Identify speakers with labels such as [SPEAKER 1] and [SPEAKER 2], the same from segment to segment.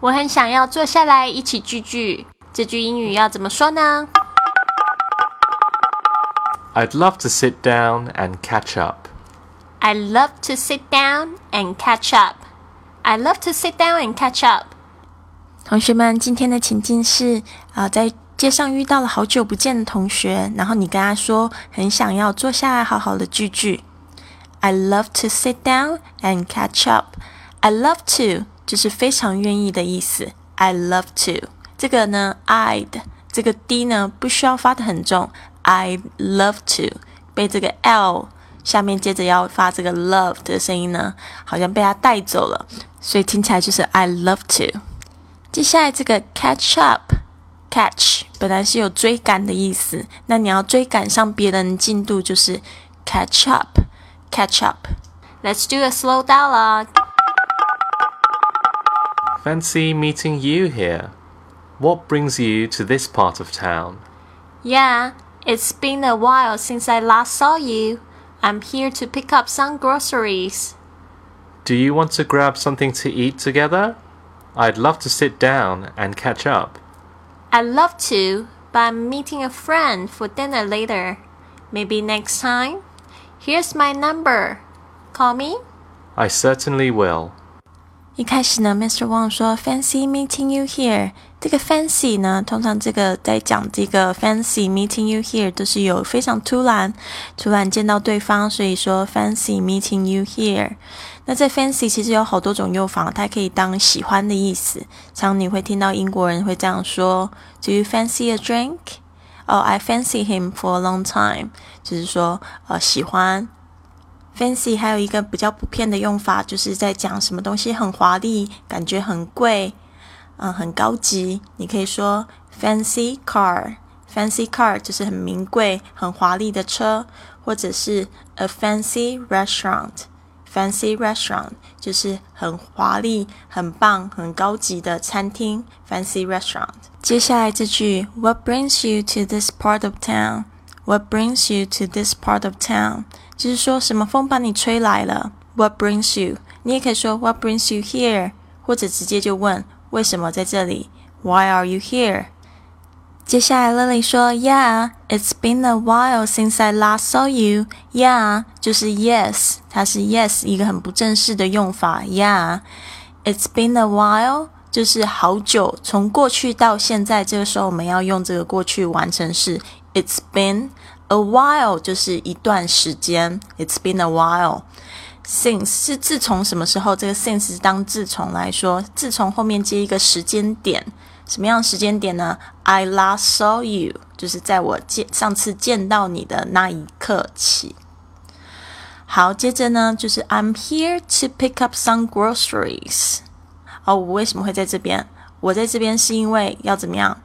[SPEAKER 1] 我很想要坐下来一起聚聚。这句英语要怎么说呢
[SPEAKER 2] ？I'd love to sit down and catch up.
[SPEAKER 1] I love to sit down and catch up. I love to sit down and catch up. 同学们，今天的情境是啊，在街上遇到了好久不见的同学，然后你跟他说很想要坐下来好好的聚聚。I love to sit down and catch up. I love to 就是非常愿意的意思。I love to 这个呢，I'd 这个 d 呢不需要发的很重。I love to 被这个 l 下面接着要发这个 love 的声音呢，好像被它带走了，所以听起来就是 I love to。接下来这个 catch up，catch 本来是有追赶的意思，那你要追赶上别人进度就是 catch up，catch up。Let's do a slow dialogue.
[SPEAKER 2] Fancy meeting you here. What brings you to this part of town?
[SPEAKER 1] Yeah, it's been a while since I last saw you. I'm here to pick up some groceries.
[SPEAKER 2] Do you want to grab something to eat together? I'd love to sit down and catch up.
[SPEAKER 1] I'd love to, but I'm meeting a friend for dinner later. Maybe next time? Here's my number. Call me?
[SPEAKER 2] I certainly will.
[SPEAKER 1] 一开始呢，Mr. Wang 说 “Fancy meeting you here”。这个 “fancy” 呢，通常这个在讲这个 “fancy meeting you here” 都是有非常突然、突然见到对方，所以说 “fancy meeting you here”。那这 “fancy” 其实有好多种用法，它可以当喜欢的意思。常你会听到英国人会这样说：“Do you fancy a drink？” 哦，“I fancy him for a long time”，就是说呃喜欢。Fancy 还有一个比较普遍的用法，就是在讲什么东西很华丽，感觉很贵，嗯，很高级。你可以说 Fancy car，Fancy car 就是很名贵、很华丽的车，或者是 a fancy restaurant，Fancy restaurant 就是很华丽、很棒、很高级的餐厅，Fancy restaurant。接下来这句 What brings you to this part of town？town？What brings you to this part of town？就是说什么风把你吹来了？What brings you？你也可以说 What brings you here？或者直接就问为什么在这里？Why are you here？接下来 Lily 说，Yeah，it's been a while since I last saw you。Yeah，就是 Yes，它是 Yes 一个很不正式的用法。Yeah，it's been a while，就是好久，从过去到现在，这个时候我们要用这个过去完成式。 It's been A while 就是一段时间，It's been a while. Since 是自从什么时候？这个 since 是当自从来说，自从后面接一个时间点，什么样时间点呢？I last saw you，就是在我见上次见到你的那一刻起。好，接着呢，就是 I'm here to pick up some groceries。哦，我为什么会在这边？我在这边是因为要怎么样？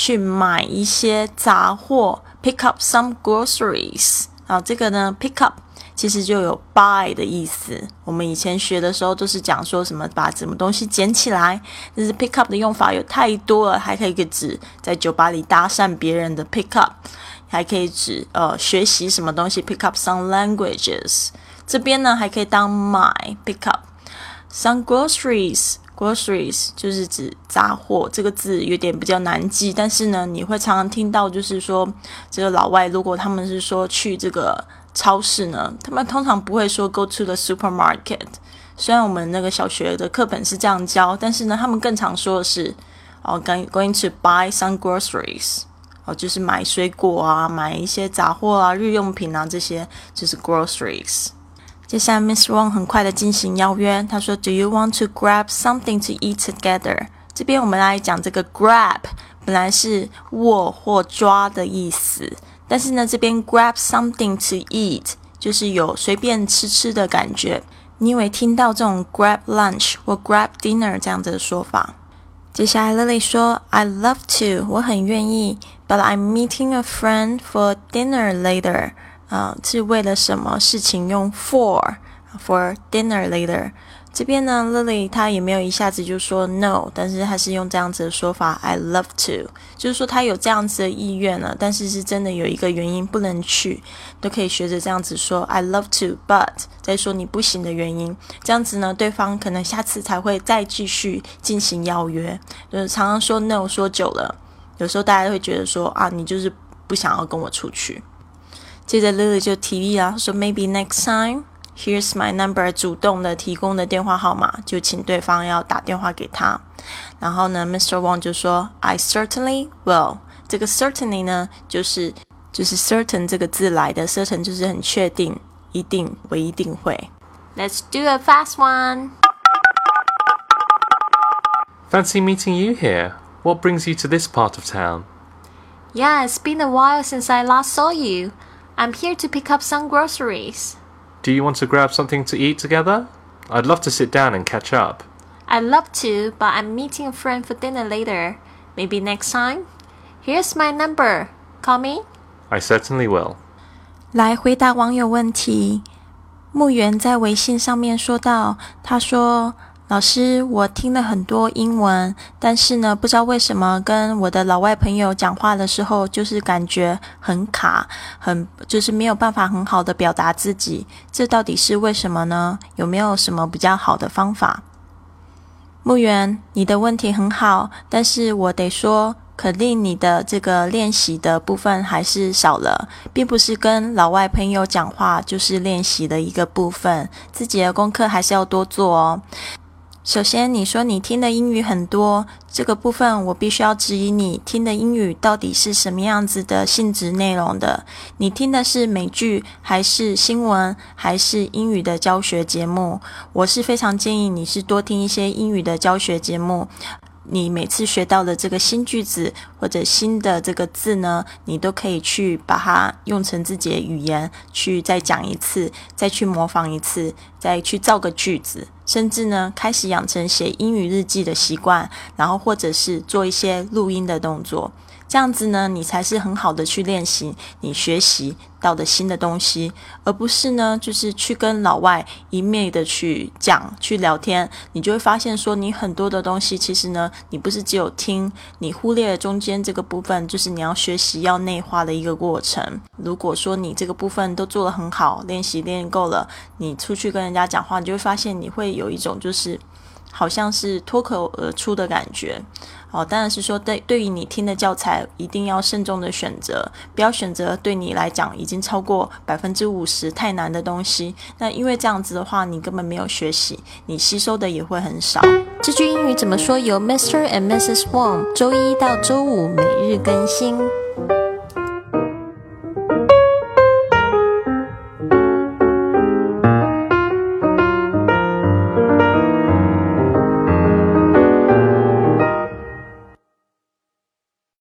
[SPEAKER 1] 去买一些杂货，pick up some groceries。啊，这个呢，pick up 其实就有 buy 的意思。我们以前学的时候都是讲说什么把什么东西捡起来，但是 pick up 的用法有太多了，还可以指在酒吧里搭讪别人的 pick up，还可以指呃学习什么东西 pick up some languages。这边呢还可以当买 pick up some groceries。Groceries 就是指杂货，这个字有点比较难记，但是呢，你会常常听到，就是说这个老外如果他们是说去这个超市呢，他们通常不会说 go to the supermarket。虽然我们那个小学的课本是这样教，但是呢，他们更常说的是哦，going going to buy some groceries，哦，就是买水果啊，买一些杂货啊，日用品啊，这些就是 groceries。接下来，Miss Wang 很快的进行邀约。他说：“Do you want to grab something to eat together？” 这边我们来讲这个 “grab”，本来是握或抓的意思，但是呢，这边 “grab something to eat” 就是有随便吃吃的感觉。你以为听到这种 “grab lunch” 或 “grab dinner” 这样子的说法？接下来，Lily 说：“I love to，我很愿意，but I'm meeting a friend for dinner later。”啊，是为了什么事情用 for for dinner later？这边呢，Lily 她也没有一下子就说 no，但是她是用这样子的说法，I love to，就是说她有这样子的意愿了，但是是真的有一个原因不能去，都可以学着这样子说 I love to，but 再说你不行的原因，这样子呢，对方可能下次才会再继续进行邀约。就是常常说 no 说久了，有时候大家会觉得说啊，你就是不想要跟我出去。接着 Lily 就提议啊，说 maybe next time。Here's my number，主动的提供的电话号码，就请对方要打电话给他。然后呢，Mr. Wang 就说，I certainly will。这个 certainly 呢，就是就是 certain 这个字来的，certain 就是很确定，一定，我一定会。Let's do a fast one.
[SPEAKER 2] Fancy meeting you here. What brings you to this part of town?
[SPEAKER 1] Yeah, it's been a while since I last saw you. I'm here to pick up some groceries.
[SPEAKER 2] Do you want to grab something to eat together? I'd love to sit down and catch up.
[SPEAKER 1] I'd love to, but I'm meeting a friend for dinner later. Maybe next time? Here's my number. Call me.
[SPEAKER 2] I certainly will.
[SPEAKER 1] 来回答网友问题。木原在微信上面说到，他说。 老师，我听了很多英文，但是呢，不知道为什么跟我的老外朋友讲话的时候，就是感觉很卡，很就是没有办法很好的表达自己。这到底是为什么呢？有没有什么比较好的方法？木原，你的问题很好，但是我得说，肯定你的这个练习的部分还是少了，并不是跟老外朋友讲话就是练习的一个部分，自己的功课还是要多做哦。首先，你说你听的英语很多，这个部分我必须要质疑你听的英语到底是什么样子的性质内容的？你听的是美剧，还是新闻，还是英语的教学节目？我是非常建议你是多听一些英语的教学节目。你每次学到的这个新句子或者新的这个字呢，你都可以去把它用成自己的语言去再讲一次，再去模仿一次，再去造个句子，甚至呢开始养成写英语日记的习惯，然后或者是做一些录音的动作。这样子呢，你才是很好的去练习你学习到的新的东西，而不是呢，就是去跟老外一昧的去讲、去聊天。你就会发现说，你很多的东西其实呢，你不是只有听，你忽略了中间间这个部分，就是你要学习、要内化的一个过程。如果说你这个部分都做得很好，练习练够了，你出去跟人家讲话，你就会发现你会有一种就是好像是脱口而出的感觉。哦，当然是说对，对于你听的教材，一定要慎重的选择，不要选择对你来讲已经超过百分之五十太难的东西。那因为这样子的话，你根本没有学习，你吸收的也会很少。这句英语怎么说？由 Mr. and Mrs. Wang 周一到周五每日更新。